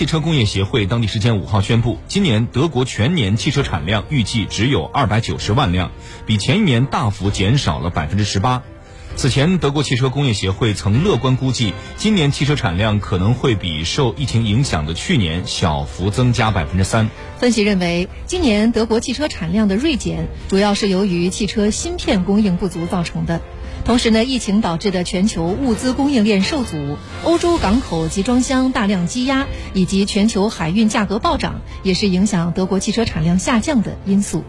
汽车工业协会当地时间五号宣布，今年德国全年汽车产量预计只有二百九十万辆，比前一年大幅减少了百分之十八。此前，德国汽车工业协会曾乐观估计，今年汽车产量可能会比受疫情影响的去年小幅增加百分之三。分析认为，今年德国汽车产量的锐减，主要是由于汽车芯片供应不足造成的。同时呢，疫情导致的全球物资供应链受阻，欧洲港口集装箱大量积压，以及全球海运价格暴涨，也是影响德国汽车产量下降的因素。